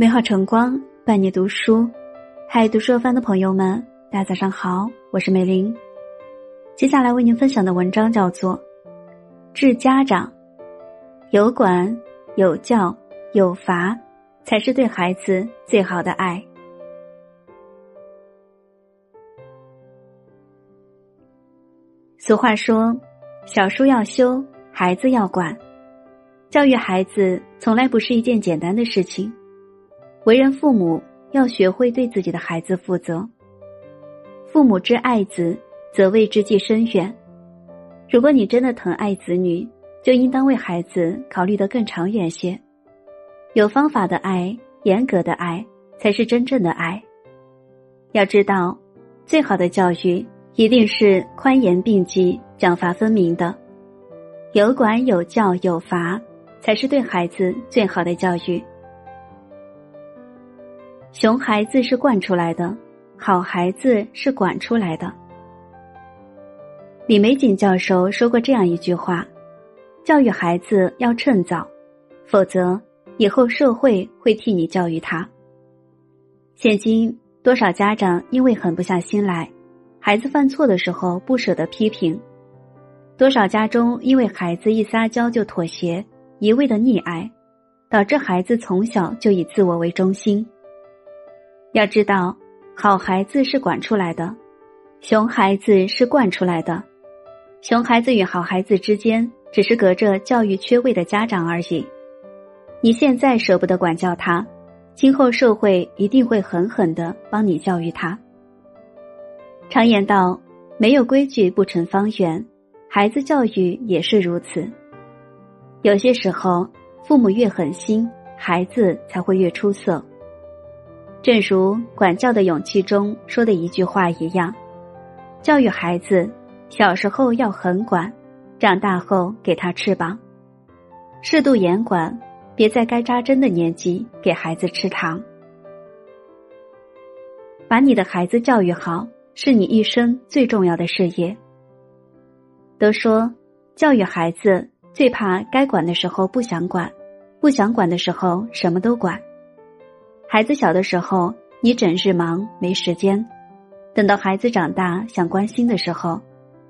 美好晨光伴你读书，嗨，读书有范的朋友们，大家早上好，我是美玲。接下来为您分享的文章叫做《治家长》，有管有教有罚，才是对孩子最好的爱。俗话说：“小书要修，孩子要管。”教育孩子从来不是一件简单的事情。为人父母要学会对自己的孩子负责。父母之爱子，则为之计深远。如果你真的疼爱子女，就应当为孩子考虑得更长远些。有方法的爱，严格的爱，才是真正的爱。要知道，最好的教育一定是宽严并济、奖罚分明的。有管有教有罚，才是对孩子最好的教育。熊孩子是惯出来的，好孩子是管出来的。李玫瑾教授说过这样一句话：“教育孩子要趁早，否则以后社会会替你教育他。”现今多少家长因为狠不下心来，孩子犯错的时候不舍得批评；多少家中因为孩子一撒娇就妥协，一味的溺爱，导致孩子从小就以自我为中心。要知道，好孩子是管出来的，熊孩子是惯出来的。熊孩子与好孩子之间，只是隔着教育缺位的家长而已。你现在舍不得管教他，今后社会一定会狠狠的帮你教育他。常言道，没有规矩不成方圆，孩子教育也是如此。有些时候，父母越狠心，孩子才会越出色。正如《管教的勇气》中说的一句话一样，教育孩子，小时候要狠管，长大后给他翅膀，适度严管，别在该扎针的年纪给孩子吃糖。把你的孩子教育好，是你一生最重要的事业。都说教育孩子最怕该管的时候不想管，不想管的时候什么都管。孩子小的时候，你整日忙没时间；等到孩子长大想关心的时候，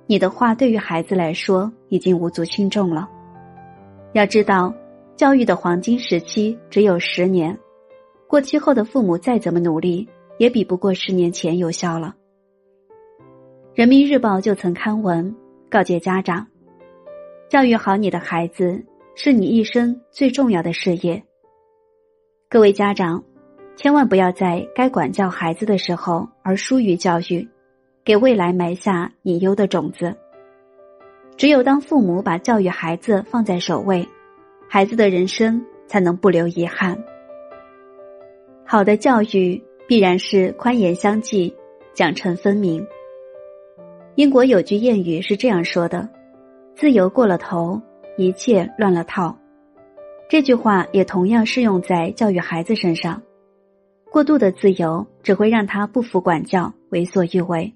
你的话对于孩子来说已经无足轻重了。要知道，教育的黄金时期只有十年，过期后的父母再怎么努力，也比不过十年前有效了。人民日报就曾刊文告诫家长：教育好你的孩子，是你一生最重要的事业。各位家长。千万不要在该管教孩子的时候而疏于教育，给未来埋下隐忧的种子。只有当父母把教育孩子放在首位，孩子的人生才能不留遗憾。好的教育必然是宽严相济，奖惩分明。英国有句谚语是这样说的：“自由过了头，一切乱了套。”这句话也同样适用在教育孩子身上。过度的自由只会让他不服管教，为所欲为，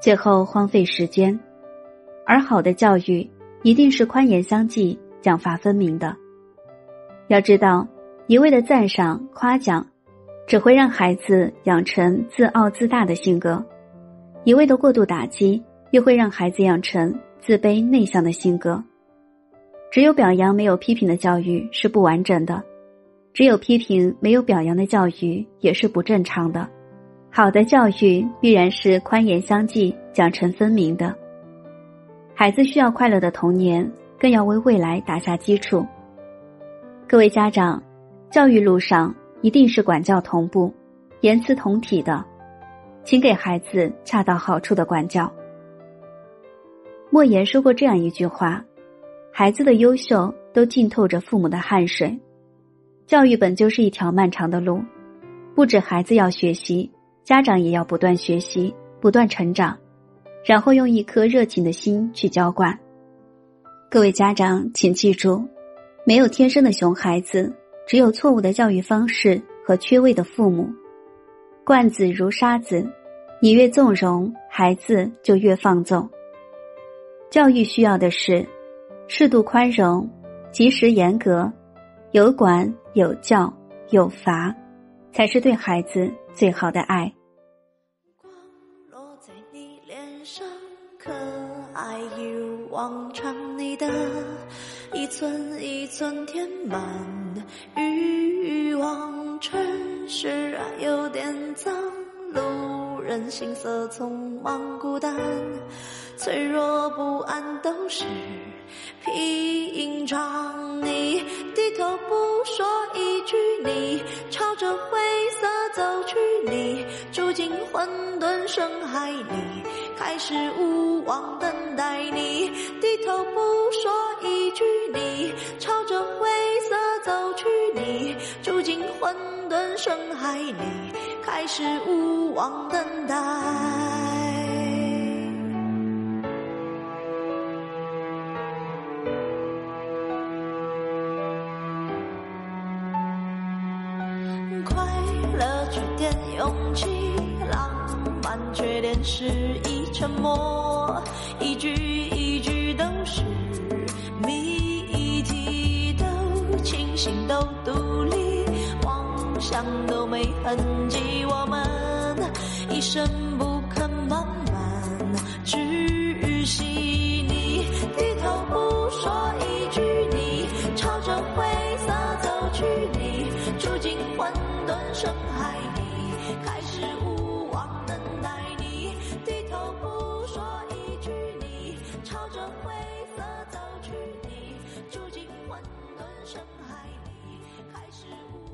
最后荒废时间；而好的教育一定是宽严相济、奖罚分明的。要知道，一味的赞赏、夸奖，只会让孩子养成自傲自大的性格；一味的过度打击，又会让孩子养成自卑内向的性格。只有表扬没有批评的教育是不完整的。只有批评没有表扬的教育也是不正常的。好的教育必然是宽严相济、奖惩分明的。孩子需要快乐的童年，更要为未来打下基础。各位家长，教育路上一定是管教同步、言辞同体的，请给孩子恰到好处的管教。莫言说过这样一句话：“孩子的优秀都浸透着父母的汗水。”教育本就是一条漫长的路，不止孩子要学习，家长也要不断学习、不断成长，然后用一颗热情的心去浇灌。各位家长，请记住，没有天生的熊孩子，只有错误的教育方式和缺位的父母。惯子如沙子，你越纵容，孩子就越放纵。教育需要的是适度宽容，及时严格。有管有教有罚，才是对孩子最好的爱。光落在你脸上，可爱一如往常，你的一寸一寸填满欲望，城市啊有点脏，路人行色匆忙孤单，脆弱不安都是平常。你低头不说一句，你朝着灰色走去，你住进混沌深海里，开始无望等待。你低头不说一句，你朝着灰色走去，你住进混沌深海里，开始无望等待。了，缺点勇气，浪漫，缺点是一沉默，一句一句都是谜题，都清醒，都独立，妄想都没痕迹，我们一生不肯慢慢窒息。你低头不说一句，你朝着灰色走去，你住进混深海里开始无望等待你，低头不说一句你，朝着灰色走去你，住进混沌深海里，开始无。